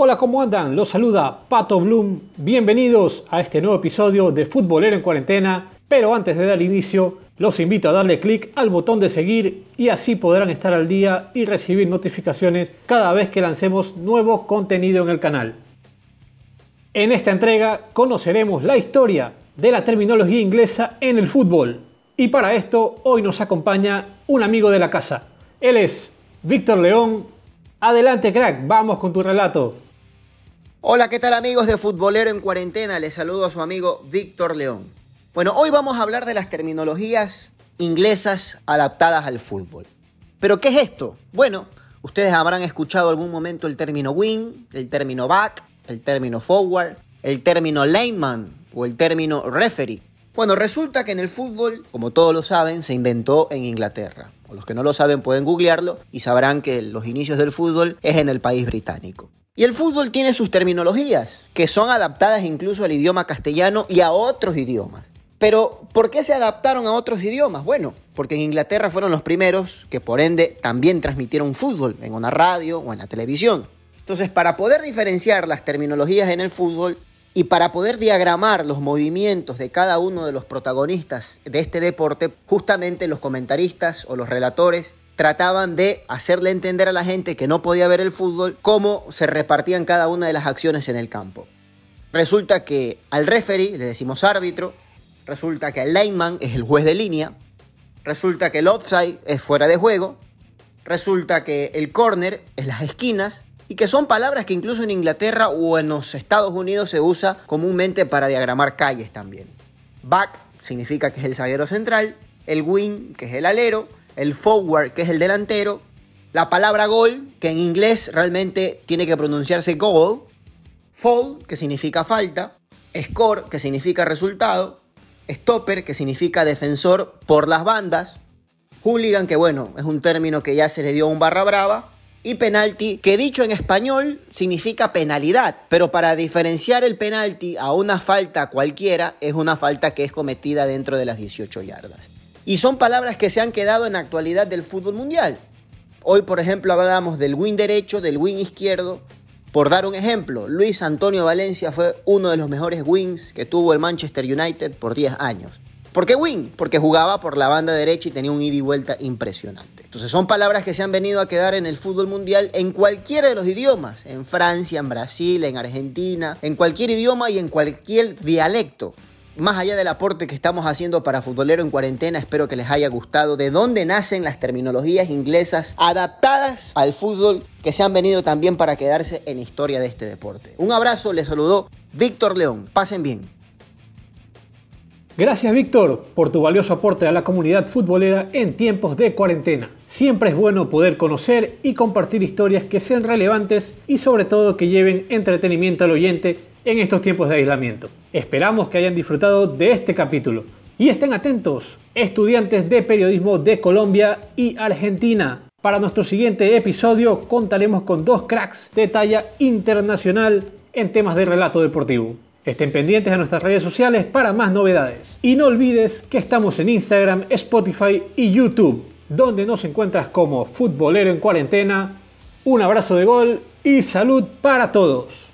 Hola, ¿cómo andan? Los saluda Pato Bloom. Bienvenidos a este nuevo episodio de Futbolero en Cuarentena. Pero antes de dar inicio, los invito a darle clic al botón de seguir y así podrán estar al día y recibir notificaciones cada vez que lancemos nuevo contenido en el canal. En esta entrega conoceremos la historia de la terminología inglesa en el fútbol. Y para esto hoy nos acompaña un amigo de la casa. Él es Víctor León. Adelante crack, vamos con tu relato. Hola, ¿qué tal amigos de Futbolero en Cuarentena? Les saludo a su amigo Víctor León. Bueno, hoy vamos a hablar de las terminologías inglesas adaptadas al fútbol. ¿Pero qué es esto? Bueno, ustedes habrán escuchado algún momento el término wing, el término back, el término forward, el término lineman o el término referee. Bueno, resulta que en el fútbol, como todos lo saben, se inventó en Inglaterra. O los que no lo saben pueden googlearlo y sabrán que los inicios del fútbol es en el país británico. Y el fútbol tiene sus terminologías, que son adaptadas incluso al idioma castellano y a otros idiomas. Pero, ¿por qué se adaptaron a otros idiomas? Bueno, porque en Inglaterra fueron los primeros que por ende también transmitieron fútbol en una radio o en la televisión. Entonces, para poder diferenciar las terminologías en el fútbol y para poder diagramar los movimientos de cada uno de los protagonistas de este deporte, justamente los comentaristas o los relatores trataban de hacerle entender a la gente que no podía ver el fútbol cómo se repartían cada una de las acciones en el campo. Resulta que al referee le decimos árbitro, resulta que el lineman es el juez de línea, resulta que el offside es fuera de juego, resulta que el corner es las esquinas y que son palabras que incluso en Inglaterra o en los Estados Unidos se usa comúnmente para diagramar calles también. Back significa que es el zaguero central, el wing que es el alero, el forward, que es el delantero, la palabra gol, que en inglés realmente tiene que pronunciarse goal, fall, que significa falta, score, que significa resultado, stopper, que significa defensor por las bandas, hooligan, que bueno, es un término que ya se le dio un barra brava, y penalti, que dicho en español significa penalidad, pero para diferenciar el penalti a una falta cualquiera es una falta que es cometida dentro de las 18 yardas. Y son palabras que se han quedado en la actualidad del fútbol mundial. Hoy, por ejemplo, hablamos del wing derecho, del wing izquierdo. Por dar un ejemplo, Luis Antonio Valencia fue uno de los mejores wings que tuvo el Manchester United por 10 años. ¿Por qué wing? Porque jugaba por la banda derecha y tenía un ida y vuelta impresionante. Entonces son palabras que se han venido a quedar en el fútbol mundial en cualquiera de los idiomas, en Francia, en Brasil, en Argentina, en cualquier idioma y en cualquier dialecto más allá del aporte que estamos haciendo para Futbolero en Cuarentena, espero que les haya gustado de dónde nacen las terminologías inglesas adaptadas al fútbol que se han venido también para quedarse en historia de este deporte. Un abrazo, les saludó Víctor León. Pasen bien. Gracias Víctor por tu valioso aporte a la comunidad futbolera en tiempos de cuarentena. Siempre es bueno poder conocer y compartir historias que sean relevantes y sobre todo que lleven entretenimiento al oyente en estos tiempos de aislamiento. Esperamos que hayan disfrutado de este capítulo. Y estén atentos, estudiantes de periodismo de Colombia y Argentina. Para nuestro siguiente episodio contaremos con dos cracks de talla internacional en temas de relato deportivo. Estén pendientes a nuestras redes sociales para más novedades. Y no olvides que estamos en Instagram, Spotify y YouTube, donde nos encuentras como Futbolero en Cuarentena. Un abrazo de gol y salud para todos.